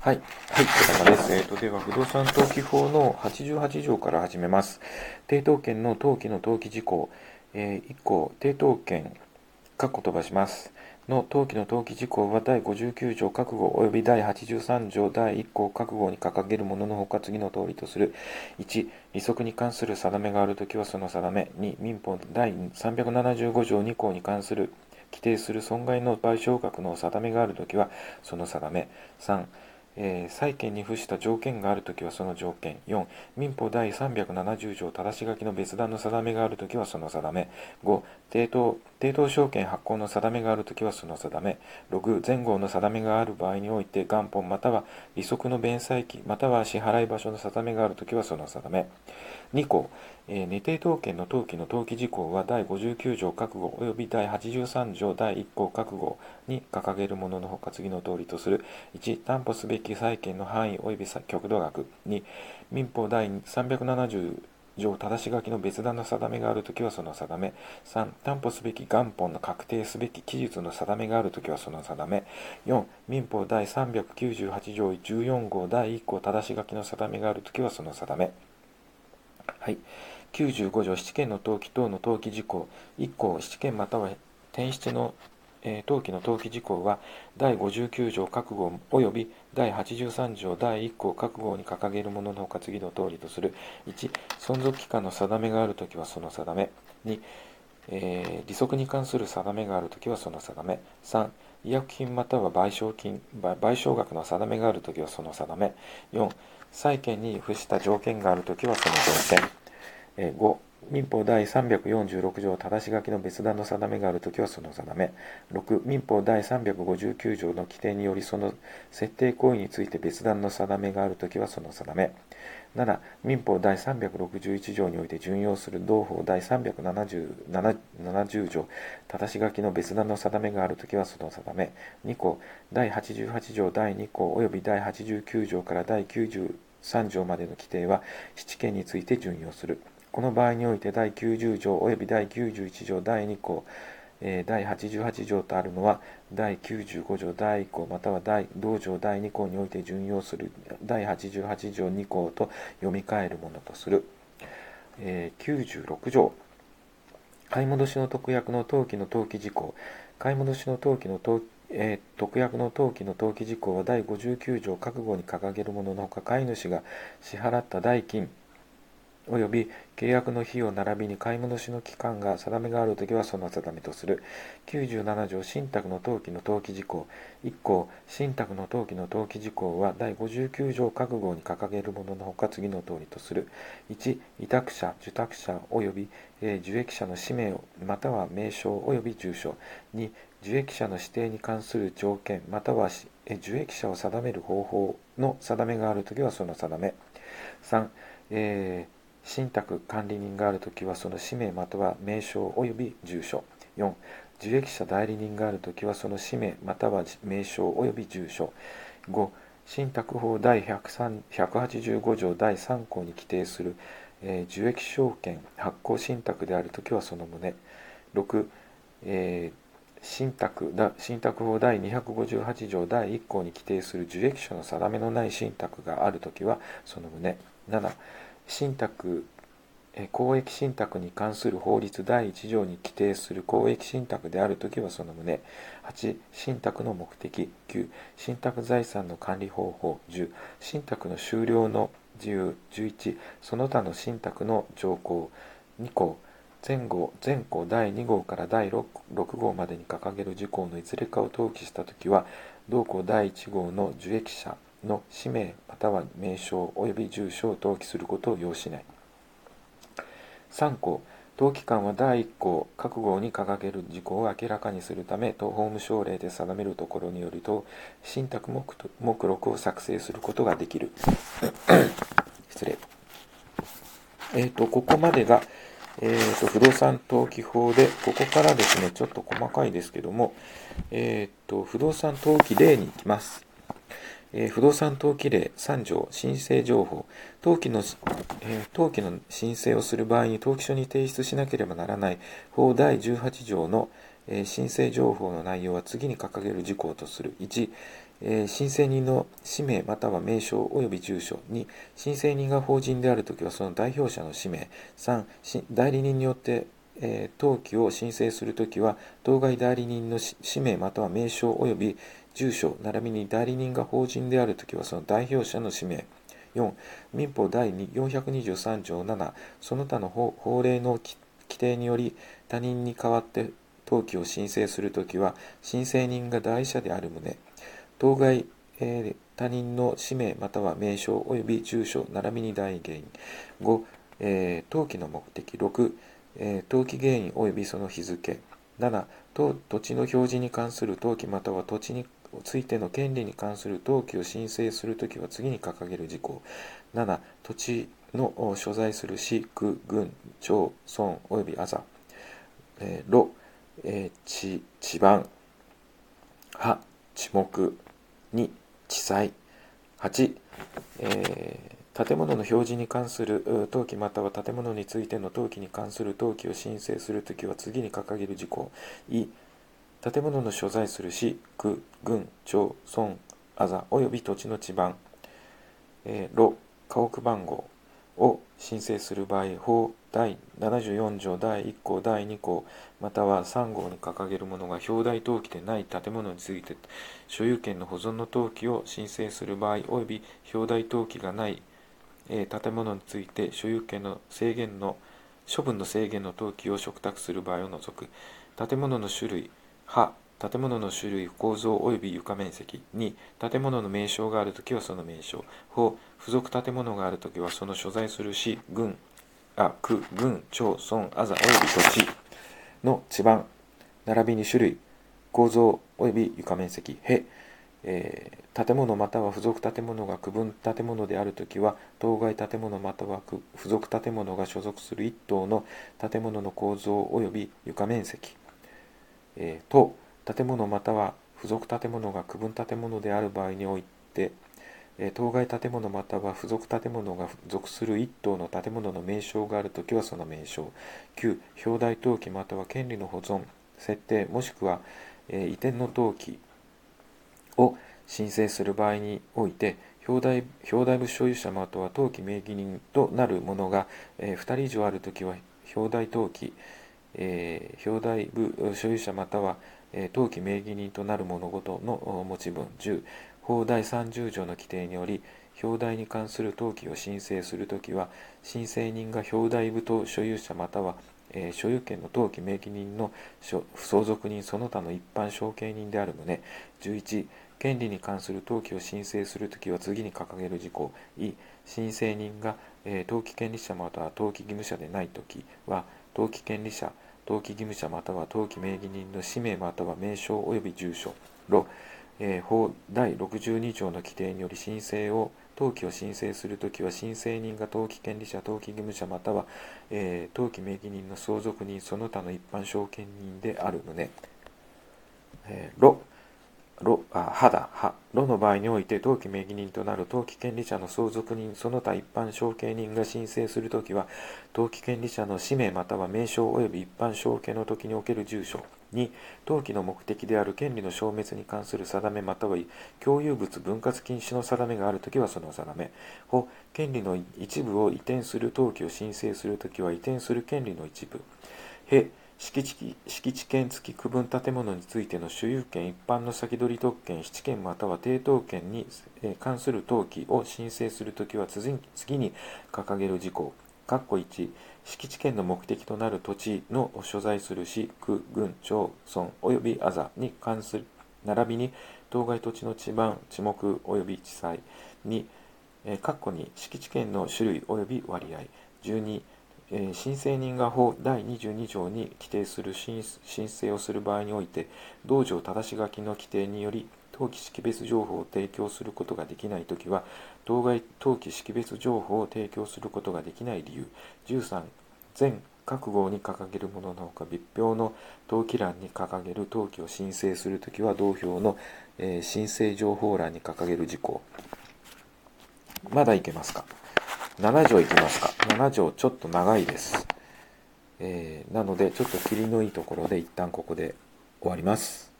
はい。はい、お疲れ様です。えっ、ー、と、では、不動産登記法の88条から始めます。抵当権の登記の登記事項、えー、1項、抵当権、括弧飛ばします。の登記の登記事項は第59条覚悟及び第83条第1項覚悟に掲げるもののほか次の通りとする。1、利息に関する定めがあるときはその定め。2、民法第375条2項に関する規定する損害の賠償額の定めがあるときはその定め。3、えー、債権に付した条件があるときはその条件。4、民法第370条正し書きの別段の定めがあるときはその定め。5、抵当、抵当証券発行の定めがあるときはその定め。6、前後の定めがある場合において元本または利息の弁済期または支払い場所の定めがあるときはその定め。2項、えー、未定当権の登記の登記事項は第59条覚悟及び第83条第1項覚悟に掲げるもののほか次の通りとする。1担保すべき債権の範囲及び極度額。2民法第370条正し書きの別段の定めがあるときはその定め。3担保すべき元本の確定すべき期日の定めがあるときはその定め。4民法第398条14号第1項正し書きの定めがあるときはその定め。はい。95条七権の登記等の登記事項1項七権または転出の、登記の登記事項は第59条覚悟及び第83条第1項覚悟に掲げるもののほか次の通りとする。1存続期間の定めがあるときはその定め。2、利息に関する定めがあるときはその定め。3違約金または賠償金賠償額の定めがあるときはその定め。4債権に付した条件があるときはその条件。5、民法第346条正し書きの別段の定めがあるときはその定め。6、民法第359条の規定によりその設定行為について別段の定めがあるときはその定め。7、民法第361条において準用する同法第370条正し書きの別段の定めがあるときはその定め。2項、第88条第2項及び第89条から第93条までの規定は七権について準用する。この場合において第90条及び第91条第2項、えー、第88条とあるのは第95条第1項または第同条第2項において準用する第88条2項と読み替えるものとする、えー、96条。買い戻しの特約の登記の登記事項。買い戻しの登記の登記えー、特約の登記の登記事項は第59条覚悟に掲げるもののほか買い主が支払った代金および契約の費用並びに買い戻しの期間が定めがあるときはその定めとする。97条信託の登記の登記事項。1項、信託の登記の登記事項は第59条覚悟に掲げるもののほか次の通りとする。1、委託者、受託者及び、え受益者の氏名または名称及び住所。2、受益者の指定に関する条件または受益者を定める方法の定めがあるときはその定め。3、えー信託管理人があるときはその氏名または名称及び住所。4受益者代理人があるときはその氏名または名称及び住所。5信託法第185条第3項に規定する、えー、受益証券発行信託であるときはその旨。6、えー、信託だ信託法第258条第1項に規定する受益者の定めのない信託があるときはその旨。7信託公益信託に関する法律第1条に規定する公益信託であるときはその旨。8信託の目的。9信託財産の管理方法。10信託の終了の自由。11その他の信託の条項。2項。前後前項第2号から第 6, 6号までに掲げる事項のいずれかを登記したときは同項第1号の受益者の氏名または名称及び住所を登記することを要しない。3項登記官は第1項各号に掲げる事項を明らかにするためと法務省令で定めるところによると信託目目録を作成することができる。失礼。えっ、ー、とここまでが、えーと、不動産登記法でここからですねちょっと細かいですけどもえっ、ー、と不動産登記例に行きます。えー、不動産登記例3条申請情報。登記の、えー、登記の申請をする場合に登記書に提出しなければならない法第18条の、えー、申請情報の内容は次に掲げる事項とする。1、申請人の氏名または名称及び住所。2申請人が法人であるときはその代表者の氏名。3代理人によって、えー登記を申請するときは当該代理人の氏名または名称及び住所並びに代理人が法人であるときはその代表者の氏名。4民法第423条7その他の法令の規定により他人に代わって登記を申請するときは申請人が代者である旨。当該、えー他人の氏名または名称及び住所並びに代原因5、えー登記の目的。6、えー登記原因及びその日付。7土土地の表示に関する登記または土地についての権利に関する登記を申請するときは次に掲げる事項。7土地の所在する市区郡町村及びあざ、えー、路、えー地地盤。派地目。2地裁。8、えー建物の表示に関する登記または建物についての登記に関する登記を申請するときは次に掲げる事項。い建物の所在する市区郡町村あざ及び土地の地盤、えー路家屋番号を申請する場合法第74条第1項第2項または3号に掲げるものが表題登記でない建物について所有権の保存の登記を申請する場合及び表題登記がない、えー建物について所有権の制限の処分の制限の登記を嘱託する場合を除く。建物の種類派建物の種類構造及び床面積2建物の名称があるときはその名称。法付属建物があるときはその所在する市郡あ区郡町村あざ及び土地の地盤並びに種類構造及び床面積。へ、えー建物または付属建物が区分建物であるときは当該建物または付属建物が所属する一棟の建物の構造及び床面積。えーと建物または付属建物が区分建物である場合において、えー当該建物または付属建物が属する一棟の建物の名称があるときはその名称。9表題登記または権利の保存設定もしくは、えー移転の登記を申請する場合において表題表題部所有者または登記名義人となる者が、え2人以上あるときは表題登記、えー表題部所有者または、えー登記名義人となる物事の持ち分10法第30条の規定により表題に関する登記を申請するときは申請人が表題部と所有者または、えー所有権の登記名義人の相続人その他の一般承継人である旨11権利に関する登記を申請するときは次に掲げる事項。い申請人が、えー登記権利者または登記義務者でないときは登記権利者登記義務者または登記名義人の氏名または名称及び住所ろ、えー法第62条の規定により申請を登記を申請するときは申請人が登記権利者登記義務者または、えー登記名義人の相続人その他の一般承継人である旨、えーろろあはだはろの場合において登記名義人となる登記権利者の相続人その他一般承継人が申請するときは登記権利者の氏名または名称及び一般承継の時における住所2登記の目的である権利の消滅に関する定めまたは共有物分割禁止の定めがあるときはその定め。法権利の一部を移転する登記を申請するときは移転する権利の一部。へ敷地敷地権付き区分建物についての所有権一般の先取り特権質権または抵当権に関する登記を申請するときは次に掲げる事項。括弧1敷地権の目的となる土地の所在する市区郡町村及びあざに関する並びに当該土地の地盤地目及び地裁2括弧に敷地権の種類及び割合。12え申請人が法第22条に規定する申請をする場合において同条正し書きの規定により登記識別情報を提供することができないときは当該登記識別情報を提供することができない理由13全各号に掲げるもののほか別表の登記欄に掲げる登記を申請するときは同表の、え申請情報欄に掲げる事項。まだいけますか？7条いきますか。7条ちょっと長いです、えーなのでちょっと切りのいいところで一旦ここで終わります。